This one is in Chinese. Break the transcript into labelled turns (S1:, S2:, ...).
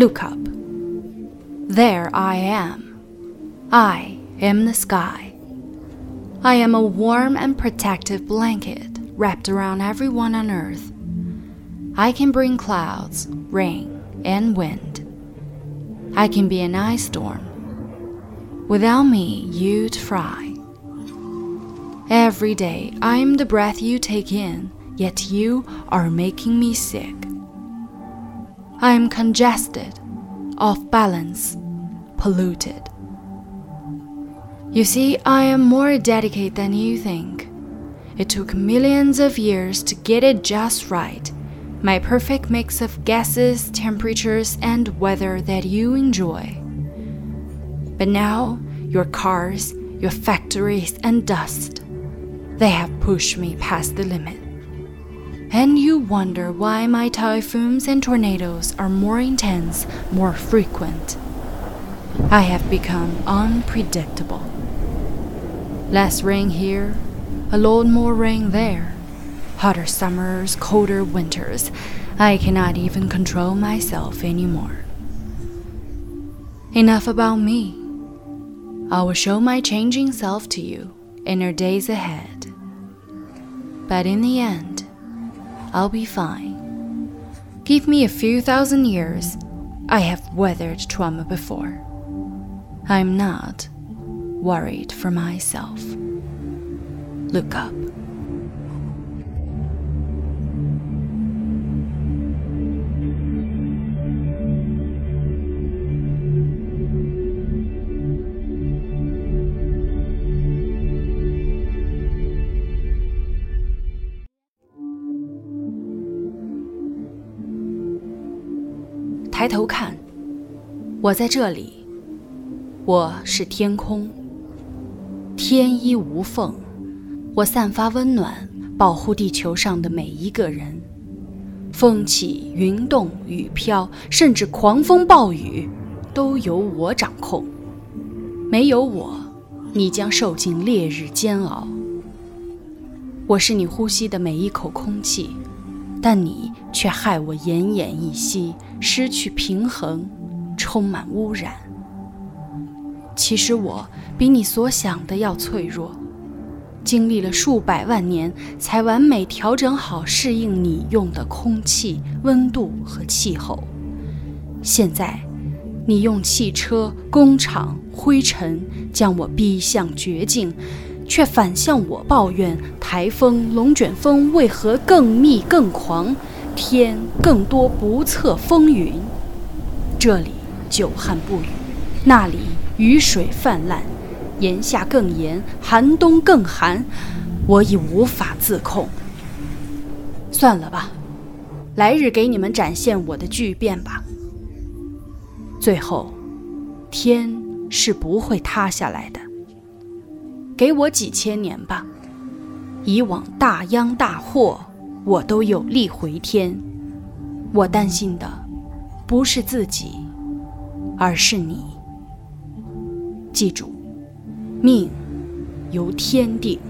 S1: Look up. There I am. I am the sky. I am a warm and protective blanket wrapped around everyone on earth. I can bring clouds, rain, and wind. I can be an ice storm. Without me, you'd fry. Every day, I'm the breath you take in, yet you are making me sick. I am congested, off balance, polluted. You see, I am more delicate than you think. It took millions of years to get it just right. My perfect mix of gases, temperatures, and weather that you enjoy. But now, your cars, your factories, and dust, they have pushed me past the limit. And you wonder why my typhoons and tornadoes are more intense, more frequent. I have become unpredictable. Less rain here, a lot more rain there. Hotter summers, colder winters. I cannot even control myself anymore. Enough about me. I will show my changing self to you in your days ahead. But in the end, I'll be fine. Give me a few thousand years. I have weathered trauma before. I'm not worried for myself. Look up. 抬头看，我在这里。我是天空，天衣无缝。我散发温暖，保护地球上的每一个人。风起云动，雨飘，甚至狂风暴雨，都由我掌控。没有我，你将受尽烈日煎熬。我是你呼吸的每一口空气，但你却害我奄奄一息。失去平衡，充满污染。其实我比你所想的要脆弱，经历了数百万年才完美调整好适应你用的空气温度和气候。现在，你用汽车、工厂、灰尘将我逼向绝境，却反向我抱怨台风、龙卷风为何更密更狂。天更多不测风云，这里久旱不雨，那里雨水泛滥，炎夏更炎，寒冬更寒，我已无法自控。算了吧，来日给你们展现我的巨变吧。最后，天是不会塌下来的，给我几千年吧。以往大殃大祸。我都有力回天。我担心的不是自己，而是你。记住，命由天定。